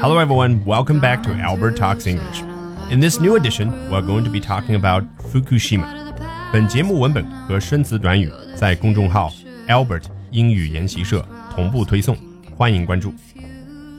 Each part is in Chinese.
Hello, everyone. Welcome back to Albert Talks English. In this new edition, we're going to be talking about Fukushima. 本节目文本和生词短语在公众号 Albert 英语研习社同步推送，欢迎关注。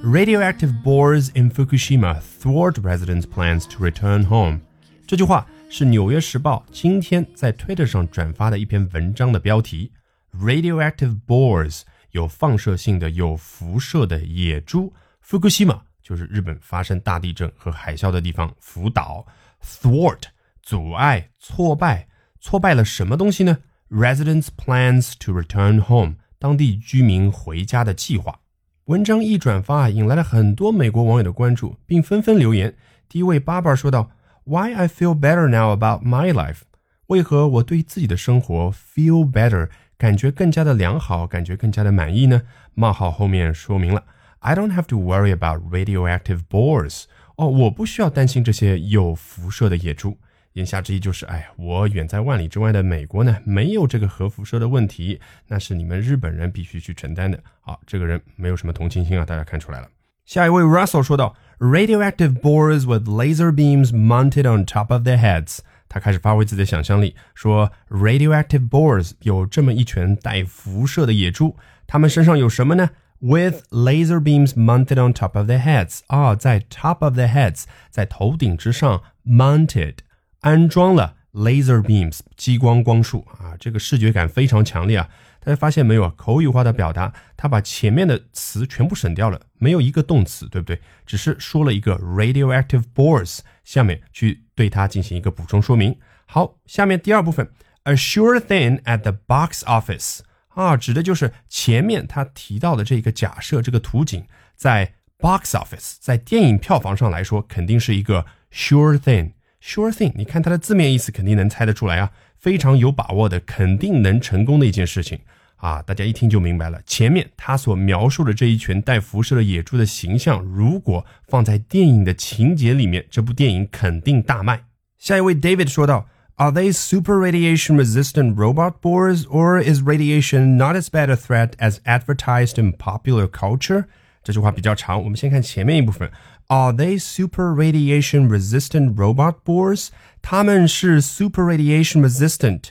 Radioactive bores in Fukushima thwart residents' plans to return home. 这句话是《纽约时报》今天在 Twitter 上转发的一篇文章的标题。Radioactive bores 有放射性的、有辐射的野猪。福克西玛，就是日本发生大地震和海啸的地方。福岛。Thwart。阻碍。挫败。挫败了什么东西呢？Residents plans To Return Home，当地居民回家的计划。文章一转发啊，引来了很多美国网友的关注，并纷纷留言。第一位爸爸说道：Why I feel better now about my life？为何我对自己的生活 feel better？感觉更加的良好，感觉更加的满意呢？冒号后面说明了，I don't have to worry about radioactive boars。哦，我不需要担心这些有辐射的野猪。言下之意就是，哎，我远在万里之外的美国呢，没有这个核辐射的问题，那是你们日本人必须去承担的。好，这个人没有什么同情心啊，大家看出来了。下一位 Russell 说道，radioactive boars with laser beams mounted on top of their heads。他开始发挥自己的想象力，说：“Radioactive boars 有这么一群带辐射的野猪，它们身上有什么呢？With laser beams mounted on top of their heads 啊，在 top of their heads，在头顶之上 mounted 安装了 laser beams 激光光束啊，这个视觉感非常强烈啊。大家发现没有啊？口语化的表达，他把前面的词全部省掉了，没有一个动词，对不对？只是说了一个 radioactive boars，下面去对它进行一个补充说明。好，下面第二部分，a sure thing at the box office 啊，指的就是前面他提到的这个假设，这个图景在 box office，在电影票房上来说，肯定是一个 sure thing。sure thing，你看它的字面意思，肯定能猜得出来啊。非常有把握的，肯定能成功的一件事情啊！大家一听就明白了。前面他所描述的这一群带辐射的野猪的形象，如果放在电影的情节里面，这部电影肯定大卖。下一位 David 说道：“Are they super radiation resistant robot boars, or is radiation not as bad a threat as advertised in popular culture？” 这句话比较长，我们先看前面一部分。Are they super radiation resistant robot boars？他们是 super radiation resistant，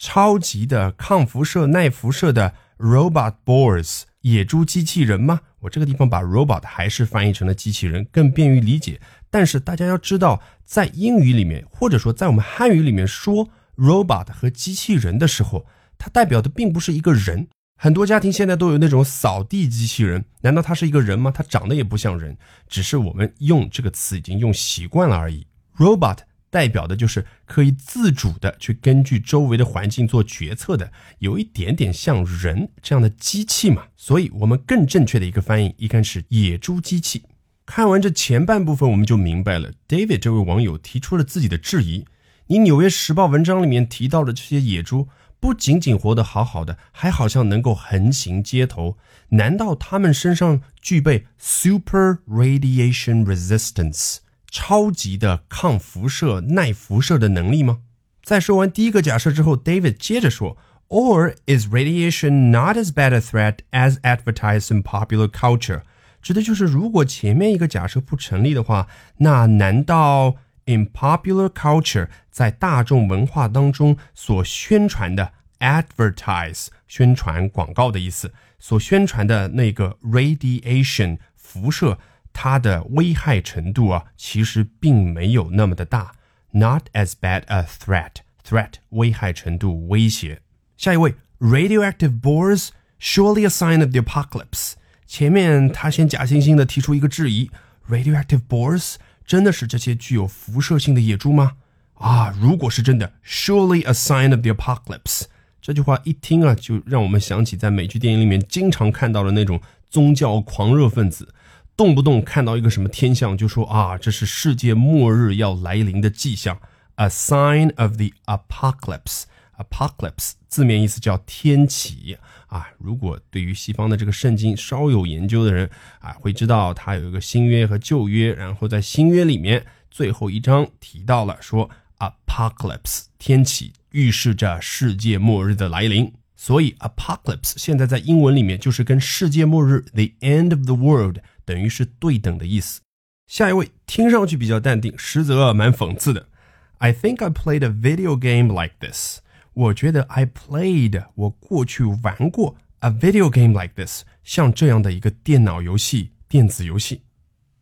超级的抗辐射耐辐射的 robot boars 野猪机器人吗？我这个地方把 robot 还是翻译成了机器人，更便于理解。但是大家要知道，在英语里面，或者说在我们汉语里面说 robot 和机器人的时候，它代表的并不是一个人。很多家庭现在都有那种扫地机器人，难道它是一个人吗？它长得也不像人，只是我们用这个词已经用习惯了而已。robot。代表的就是可以自主的去根据周围的环境做决策的，有一点点像人这样的机器嘛。所以，我们更正确的一个翻译应该是野猪机器。看完这前半部分，我们就明白了。David 这位网友提出了自己的质疑：你《纽约时报》文章里面提到的这些野猪，不仅仅活得好好的，还好像能够横行街头，难道他们身上具备 super radiation resistance？超级的抗辐射、耐辐射的能力吗？在说完第一个假设之后，David 接着说：“Or is radiation not as bad a threat as advertised in popular culture？” 指的就是如果前面一个假设不成立的话，那难道 in popular culture 在大众文化当中所宣传的 advertise 宣传广告的意思，所宣传的那个 radiation 辐射？它的危害程度啊，其实并没有那么的大，not as bad a threat。threat 危害程度威胁。下一位，radioactive boars surely a sign of the apocalypse。前面他先假惺惺的提出一个质疑，radioactive boars 真的是这些具有辐射性的野猪吗？啊，如果是真的，surely a sign of the apocalypse。这句话一听啊，就让我们想起在美剧电影里面经常看到的那种宗教狂热分子。动不动看到一个什么天象，就说啊，这是世界末日要来临的迹象，a sign of the apocalypse。apocalypse 字面意思叫天启啊。如果对于西方的这个圣经稍有研究的人啊，会知道它有一个新约和旧约，然后在新约里面最后一章提到了说 apocalypse 天启预示着世界末日的来临。所以 apocalypse 现在在英文里面就是跟世界末日 the end of the world 等于是对等的意思。下一位听上去比较淡定，实则蛮讽刺的。I think I played a video game like this。我觉得 I played 我过去玩过 a video game like this，像这样的一个电脑游戏、电子游戏。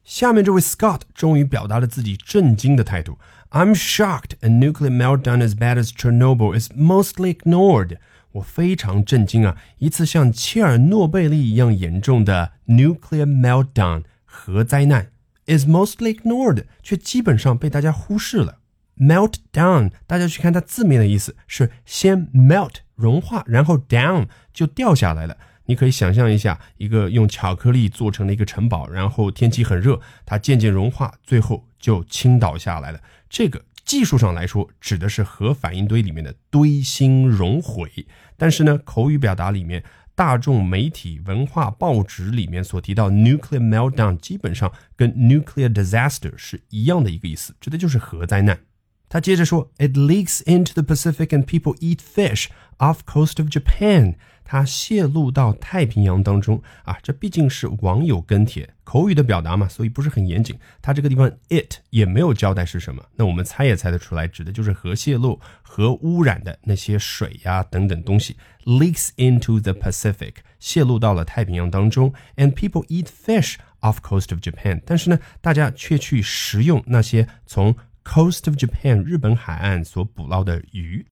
下面这位 Scott 终于表达了自己震惊的态度。I'm shocked a nuclear meltdown as bad as Chernobyl is mostly ignored。 我非常震惊啊！一次像切尔诺贝利一样严重的 nuclear meltdown 核灾难 is mostly ignored，却基本上被大家忽视了。melt down，大家去看它字面的意思是先 melt 融化，然后 down 就掉下来了。你可以想象一下，一个用巧克力做成的一个城堡，然后天气很热，它渐渐融化，最后就倾倒下来了。这个技术上来说，指的是核反应堆里面的堆芯熔毁。但是呢，口语表达里面，大众媒体、文化、报纸里面所提到 nuclear meltdown，基本上跟 nuclear disaster 是一样的一个意思，指的就是核灾难。他接着说，It leaks into the Pacific and people eat fish off coast of Japan。它泄露到太平洋当中啊，这毕竟是网友跟帖口语的表达嘛，所以不是很严谨。它这个地方 it 也没有交代是什么，那我们猜也猜得出来，指的就是核泄漏、核污染的那些水呀等等东西 leaks into the Pacific，泄露到了太平洋当中。And people eat fish off coast of Japan，但是呢，大家却去食用那些从 coast of Japan 日本海岸所捕捞的鱼。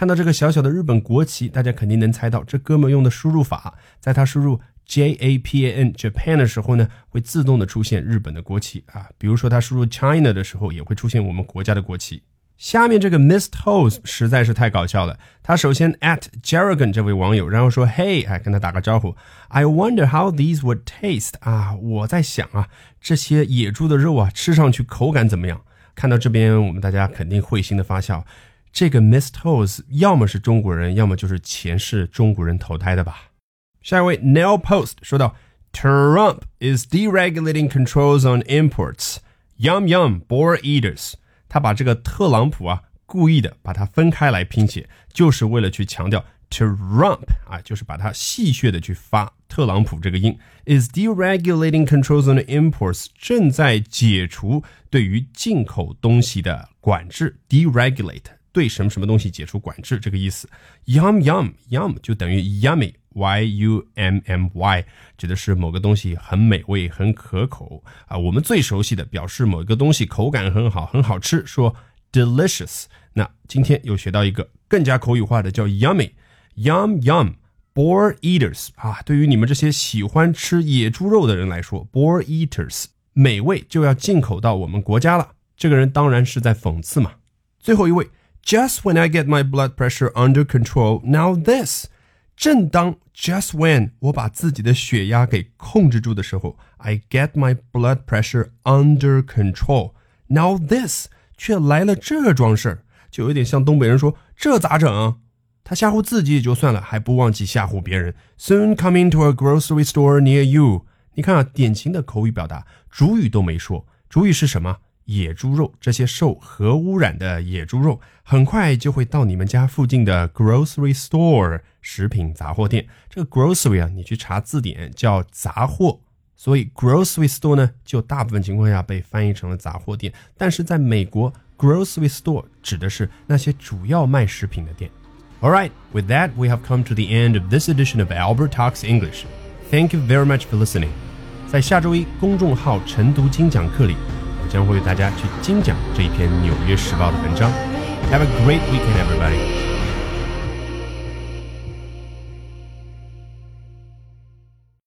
看到这个小小的日本国旗，大家肯定能猜到这哥们用的输入法，在他输入 J A P A N Japan 的时候呢，会自动的出现日本的国旗啊。比如说他输入 China 的时候，也会出现我们国家的国旗。下面这个 Miss Toes 实在是太搞笑了。他首先 at Jargon 这位网友，然后说 Hey，哎，跟他打个招呼。I wonder how these would taste 啊，我在想啊，这些野猪的肉啊，吃上去口感怎么样？看到这边，我们大家肯定会心的发笑。这个 Miss Toes 要么是中国人，要么就是前世中国人投胎的吧。下一位 Nail Post 说到，Trump is deregulating controls on imports. Yum yum, boar eaters。他把这个特朗普啊，故意的把它分开来拼写，就是为了去强调 Trump 啊，就是把它戏谑的去发特朗普这个音。Is deregulating controls on imports 正在解除对于进口东西的管制，deregulate。对什么什么东西解除管制这个意思，yum yum yum 就等于 yummy，y u m m y，指的是某个东西很美味、很可口啊。我们最熟悉的表示某一个东西口感很好、很好吃，说 delicious。那今天又学到一个更加口语化的，叫 yummy，yum yum，boar eaters 啊。对于你们这些喜欢吃野猪肉的人来说，boar eaters 美味就要进口到我们国家了。这个人当然是在讽刺嘛。最后一位。Just when I get my blood pressure under control, now this。正当 just when 我把自己的血压给控制住的时候，I get my blood pressure under control. Now this 却来了这桩事儿，就有点像东北人说这咋整？他吓唬自己也就算了，还不忘记吓唬别人。Soon coming to a grocery store near you。你看啊，典型的口语表达，主语都没说，主语是什么？ 野猪肉，这些受核污染的野猪肉，很快就会到你们家附近的 grocery store 食品杂货店。这个 grocery 啊，你去查字典叫杂货，所以 grocery store 呢，就大部分情况下被翻译成了杂货店。但是在美国，grocery store 指的是那些主要卖食品的店。All right, with that, we have come to the end of this edition of Albert Talks English. Thank you very much for listening. 在下周一公众号晨读精讲课里。将会为大家去精讲这一篇《纽约时报》的文章。Have a great weekend, everybody.